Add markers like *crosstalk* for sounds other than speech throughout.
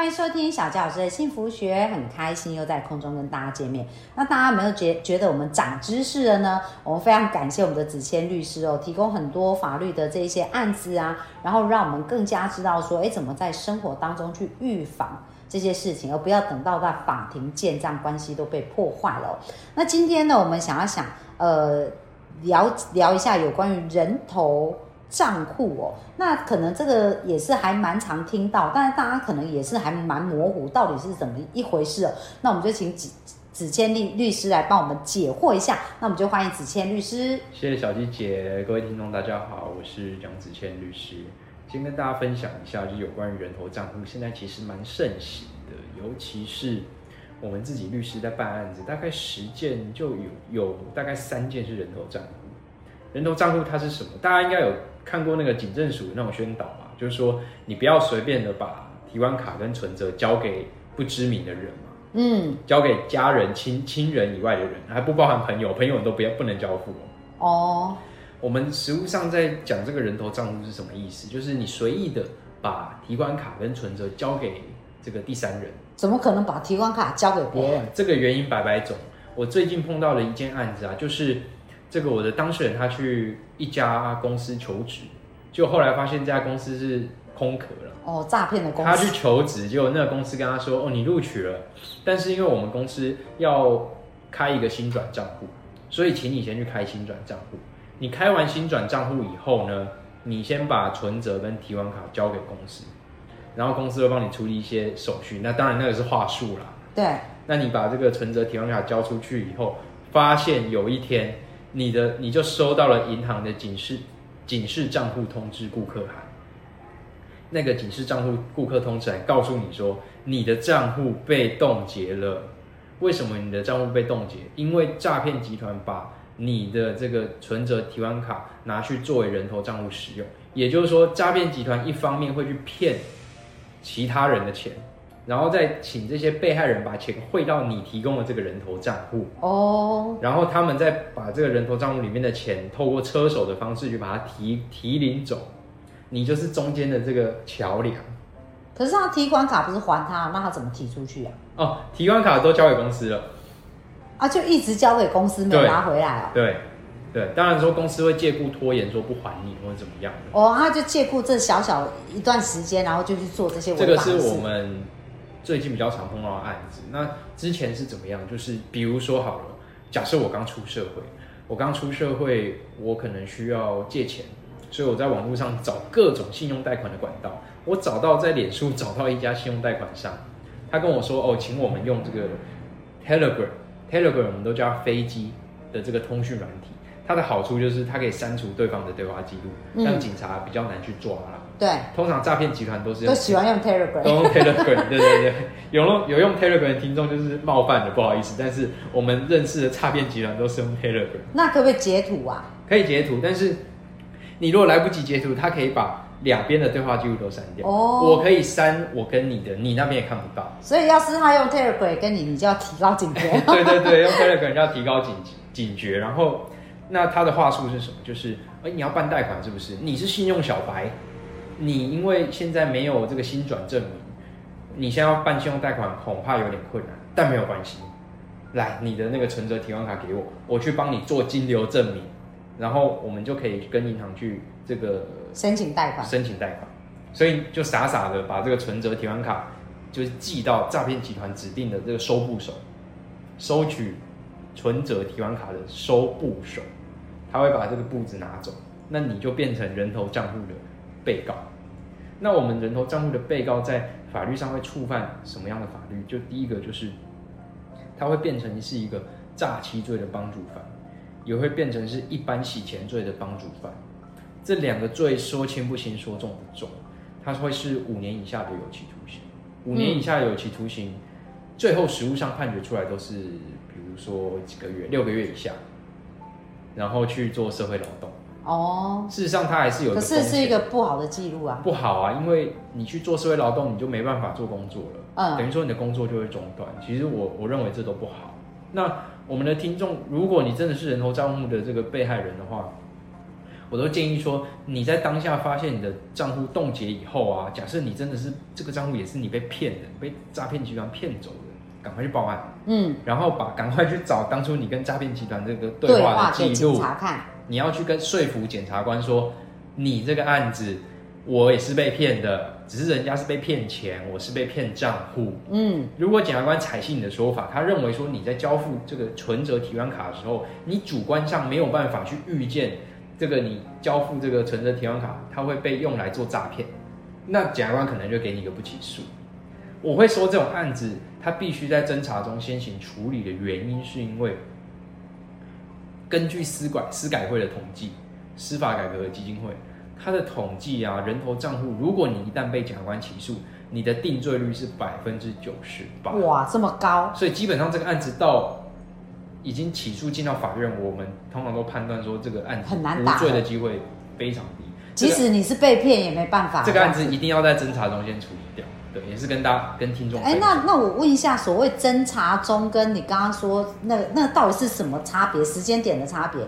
欢迎收听小教老师的幸福学，很开心又在空中跟大家见面。那大家有没有觉觉得我们长知识了呢？我们非常感谢我们的子谦律师哦，提供很多法律的这些案子啊，然后让我们更加知道说，哎，怎么在生活当中去预防这些事情，而不要等到在法庭见，这样关系都被破坏了。那今天呢，我们想要想呃聊聊一下有关于人头。账户哦，那可能这个也是还蛮常听到，但是大家可能也是还蛮模糊，到底是怎么一回事哦？那我们就请子子谦律律师来帮我们解惑一下。那我们就欢迎子谦律师。谢谢小鸡姐，各位听众大家好，我是蒋子谦律师。先跟大家分享一下，就有关于人头账户，现在其实蛮盛行的，尤其是我们自己律师在办案子，大概十件就有有大概三件是人头账户。人头账户它是什么？大家应该有。看过那个警政署那种宣导嘛，就是说你不要随便的把提款卡跟存折交给不知名的人嘛，嗯，交给家人、亲亲人以外的人，还不包含朋友，朋友都不要不能交付哦。我们实务上在讲这个人头账户是什么意思？就是你随意的把提款卡跟存折交给这个第三人，怎么可能把提款卡交给别人？这个原因百百种。我最近碰到了一件案子啊，就是。这个我的当事人他去一家公司求职，就后来发现这家公司是空壳了。哦，诈骗的公司。他去求职，结果那个公司跟他说：“哦，你录取了，但是因为我们公司要开一个新转账户，所以请你先去开新转账户。你开完新转账户以后呢，你先把存折跟提款卡交给公司，然后公司会帮你处理一些手续。那当然那个是话术啦。对。那你把这个存折、提款卡交出去以后，发现有一天。你的你就收到了银行的警示警示账户通知顾客函，那个警示账户顾客通知函告诉你说你的账户被冻结了。为什么你的账户被冻结？因为诈骗集团把你的这个存折、提款卡拿去作为人头账户使用。也就是说，诈骗集团一方面会去骗其他人的钱。然后再请这些被害人把钱汇到你提供的这个人头账户哦，然后他们再把这个人头账户里面的钱透过车手的方式去把它提提领走，你就是中间的这个桥梁。可是他提款卡不是还他，那他怎么提出去啊？哦，提款卡都交给公司了，啊，就一直交给公司没拿回来哦。对对，当然说公司会借故拖延，说不还你或者怎么样的。哦，他就借故这小小一段时间，然后就去做这些。这个是我们。最近比较常碰到的案子，那之前是怎么样？就是比如说好了，假设我刚出社会，我刚出社会，我可能需要借钱，所以我在网络上找各种信用贷款的管道。我找到在脸书找到一家信用贷款商，他跟我说：“哦，请我们用这个 Telegram，Telegram 我们都叫飞机的这个通讯软体。它的好处就是它可以删除对方的对话记录，让警察比较难去抓了。”对，通常诈骗集团都是都喜欢用 Telegram，都用 Telegram，对对对，有用有用 Telegram 的听众就是冒犯的，不好意思，但是我们认识的诈骗集团都是用 Telegram。那可不可以截图啊？可以截图，但是你如果来不及截图，他可以把两边的对话记录都删掉。哦，我可以删我跟你的，你那边也看不到。所以要是他用 Telegram 跟你，你就要提高警觉。*laughs* 对对对，用 Telegram 要提高警警觉。然后，那他的话术是什么？就是，哎，你要办贷款是不是？你是信用小白。你因为现在没有这个新转证明，你现在要办信用贷款恐怕有点困难，但没有关系，来你的那个存折提款卡给我，我去帮你做金流证明，然后我们就可以跟银行去这个申请贷款，申请贷款，所以就傻傻的把这个存折提款卡就是寄到诈骗集团指定的这个收部手，收取存折提款卡的收部手，他会把这个簿子拿走，那你就变成人头账户的被告。那我们人头账户的被告在法律上会触犯什么样的法律？就第一个就是，他会变成是一个诈欺罪的帮助犯，也会变成是一般洗钱罪的帮助犯。这两个罪说轻不轻，说重不重，他会是五年以下的有期徒刑。五年以下有期徒刑，最后实务上判决出来都是，比如说几个月，六个月以下，然后去做社会劳动。哦，事实上，它还是有一可是是一个不好的记录啊。不好啊，因为你去做社会劳动，你就没办法做工作了，嗯等于说你的工作就会中断。其实我我认为这都不好。那我们的听众，如果你真的是人头账户的这个被害人的话，我都建议说，你在当下发现你的账户冻结以后啊，假设你真的是这个账户也是你被骗的，被诈骗集团骗走的，赶快去报案，嗯，然后把赶快去找当初你跟诈骗集团这个对对话的记录，查看。你要去跟说服检察官说，你这个案子我也是被骗的，只是人家是被骗钱，我是被骗账户。嗯，如果检察官采信你的说法，他认为说你在交付这个存折提款卡的时候，你主观上没有办法去预见这个你交付这个存折提款卡，它会被用来做诈骗，那检察官可能就给你一个不起诉。我会说这种案子，它必须在侦查中先行处理的原因，是因为根据司改司改会的统计，司法改革基金会它的统计啊，人头账户，如果你一旦被检察官起诉，你的定罪率是百分之九十八。哇，这么高，所以基本上这个案子到已经起诉进到法院，我们通常都判断说这个案子很难打无罪的机会非常低。即使你是被骗也没办法。这个案子一定要在侦查中先处理掉，对，也是跟大家跟听众哎。那那我问一下，所谓侦查中跟你刚刚说那那到底是什么差别？时间点的差别？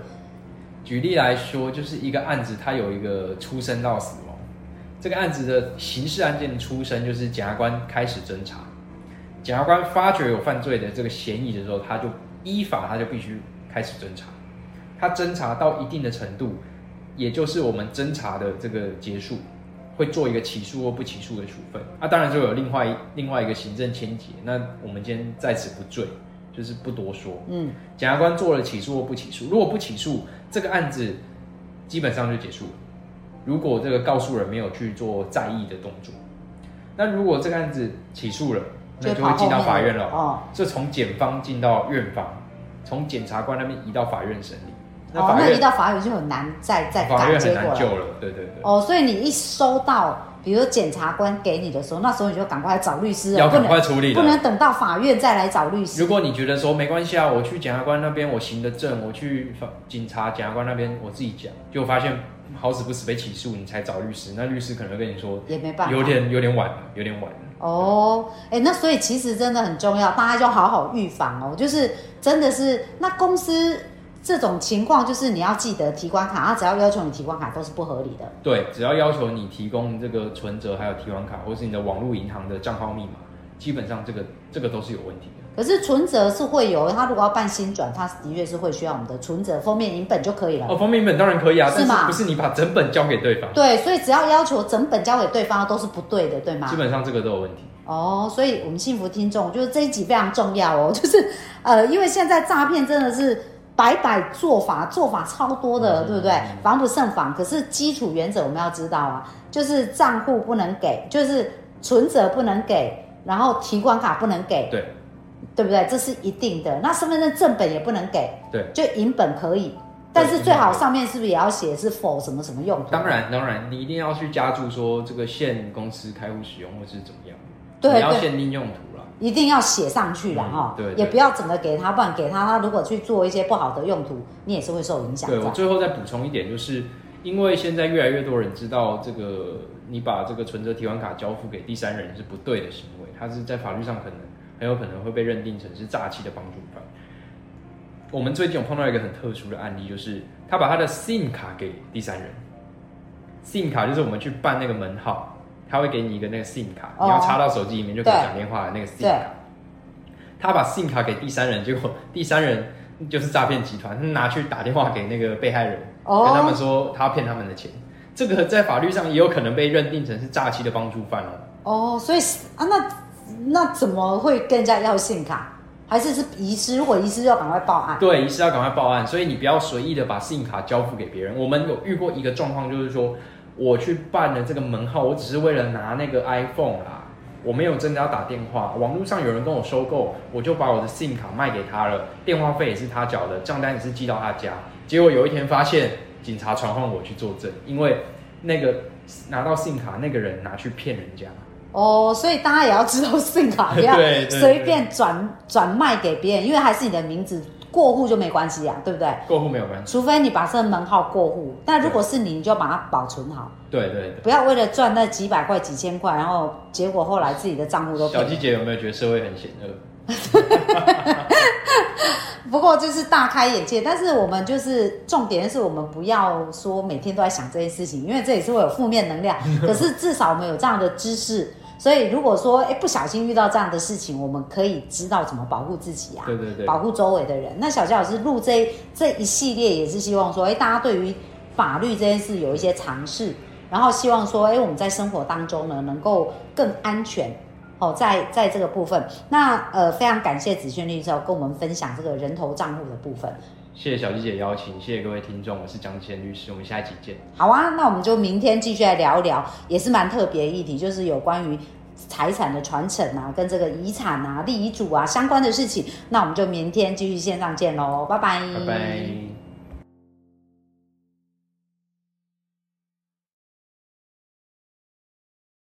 举例来说，就是一个案子，它有一个出生到死亡，这个案子的刑事案件的出生就是检察官开始侦查，检察官发觉有犯罪的这个嫌疑的时候，他就依法他就必须开始侦查，他侦查到一定的程度，也就是我们侦查的这个结束，会做一个起诉或不起诉的处分。啊，当然就有另外一另外一个行政牵结，那我们今天在此不赘，就是不多说。嗯，检察官做了起诉或不起诉，如果不起诉，这个案子基本上就结束了。如果这个告诉人没有去做在意的动作，那如果这个案子起诉了，那就会进到法院了。哦，这从检方进到院方，从检察官那边移到法院审理。那哦，那一到法院就很难再再法院很改结果了。对对对。哦，所以你一收到，比如检察官给你的时候，那时候你就赶快找律师了，要赶快处理了。不能等到法院再来找律师如。果你觉得说没关系啊，我去检察官那边我行得正，我去法警察检察官那边我自己讲，结果发现好死不死被起诉，你才找律师，那律师可能跟你说也没办法，有点有点晚了，有点晚了。哦，哎、那所以其实真的很重要，大家就好好预防哦。就是真的是，那公司这种情况，就是你要记得提款卡，他只要要求你提款卡都是不合理的。对，只要要求你提供这个存折，还有提款卡，或是你的网络银行的账号密码，基本上这个这个都是有问题的。可是存折是会有，他如果要办新转，他的确是会需要我们的存折封面影本就可以了。哦，封面本当然可以啊，但是吗是不是你把整本交给对方？对，所以只要要求整本交给对方都是不对的，对吗基？本上这个都有问题。哦，所以我们幸福听众，就是这一集非常重要哦，就是呃，因为现在诈骗真的是百百做法，做法超多的，嗯对不对？防不胜防。可是基础原则我们要知道啊，就是账户不能给，就是存折不能给，然后提款卡不能给，对对不对？这是一定的。那身份证正本也不能给，对，就银本可以，但是最好上面是不是也要写是否什么什么用途？当然当然，你一定要去加注说这个限公司开户使用或是怎么样，对对你要限定用途啦。一定要写上去了嗯哈、对对也不要整个给他，不然给他，他如果去做一些不好的用途，你也是会受影响对我。最后再补充一点，就是因为现在越来越多人知道这个，你把这个存折提款卡交付给第三人是不对的行为，他是在法律上可能很有可能会被认定成是诈欺的帮助犯。我们最近有碰到一个很特殊的案例，就是他把他的 SIM 卡给第三人，SIM 卡就是我们去办那个门号，他会给你一个那个 SIM 卡，哦你要插到手机里面就可以对讲电话的那个 SIM 卡。他把 SIM 卡给第三人，结果第三人就是诈骗集团，他拿去打电话给那个被害人，哦跟他们说他骗他们的钱。这个在法律上也有可能被认定成是诈欺的帮助犯哦。哦，所以啊，那那怎么会跟人家要信卡？还是是遗失？如果遗失，要赶快报案。对，遗失要赶快报案，所以你不要随意的把 SIM 卡交付给别人。我们有遇过一个状况，就是说我去办了这个门号，我只是为了拿那个 iPhone 啦，我没有真的要打电话。网络上有人跟我收购，我就把我的 SIM 卡卖给他了，电话费也是他缴的，账单也是寄到他家。结果有一天发现警察传唤我去作证，因为那个拿到 SIM 卡那个人拿去骗人家。哦，所以大家也要知道信卡，不 *laughs* 要随便转转卖给别人，因为还是你的名字过户就没关系啊，对不对？过户没有关系。除非你把这个门号过户，但如果是你，你就把它保存好，对对对。不要为了赚那几百块、几千块，然后结果后来自己的账户都小季姐有没有觉得社会很险恶？*laughs* 不过就是大开眼界，但是我们就是重点是我们不要说每天都在想这件事情，因为这也是会有负面能量。*laughs* 可是至少我们有这样的知识，所以如果说哎不小心遇到这样的事情，我们可以知道怎么保护自己啊，对对对，保护周围的人。那小佳老师录这这一系列也是希望说，哎大家对于法律这件事有一些尝试，然后希望说，哎我们在生活当中呢能够更安全。哦，在在这个部分，那呃，非常感谢子轩律师跟我们分享这个人头账户的部分。谢谢小鸡姐邀请，谢谢各位听众，我是蒋子谦律师，我们下一集见。好啊，那我们就明天继续来聊一聊，也是蛮特别议题，就是有关于财产的传承啊，跟这个遗产啊、立遗嘱啊相关的事情。那我们就明天继续线上见喽，拜拜，拜拜。